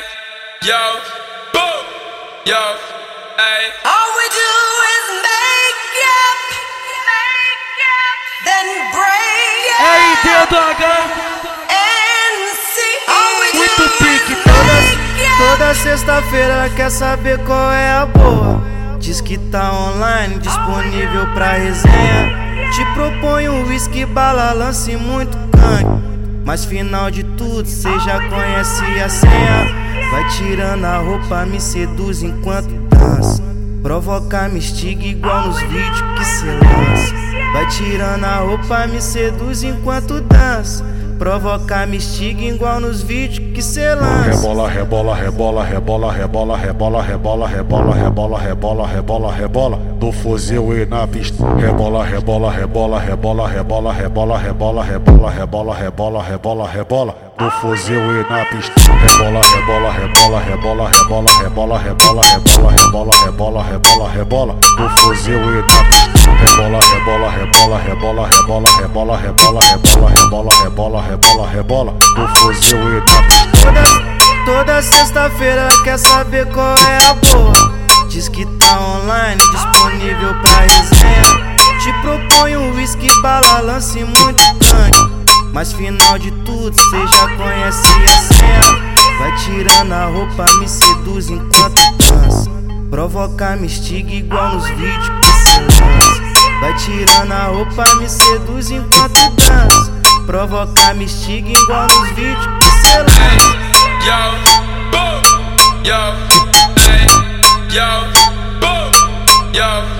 Ay, yo, boom, yo, ay. All we do is make up, make up, then break aí, DH, and see. All we muito pique. Toda, toda sexta-feira quer saber qual é a boa. Diz que tá online, disponível pra resenha. Te propõe um whisky, bala, lance muito cangue. Mas final de tudo, cê já conhece a senha. Vai tirando a roupa, me seduz enquanto dança. Provoca, me instiga igual nos vídeos que cê lança. Vai tirando a roupa, me seduz enquanto dança. Provoca, me instiga igual nos vídeos que cê lança. Rebola, rebola, rebola, rebola, rebola, rebola, rebola, rebola, rebola, rebola, rebola, rebola. Do fuzil e na pista. Rebola, rebola, rebola, rebola, rebola, rebola, rebola, rebola, rebola, rebola, rebola, rebola. Do fuzil e na pista. Rebola, rebola, rebola, rebola, rebola, rebola, rebola, rebola, rebola, rebola, rebola, rebola. Do fuzil e na pista. Rebola, rebola, rebola, rebola, rebola, rebola, rebola, rebola, rebola, rebola, rebola, rebola. Do fuzil e na pista. Toda, toda sexta-feira quer saber qual é a boa. Diz que tá online, disponível pra resenha. Te propõe um whisky, bala, lance muito cangue. Mas final de tudo, cê já conhece a senha. Vai tirando a roupa, me seduz enquanto dança. Provoca, me instiga igual nos vídeos que cê lança. Vai tirando a roupa, me seduz enquanto dança. Provocar, me estiga igual nos vídeos do celular. Yo, bo, yo, yo, bo, yo.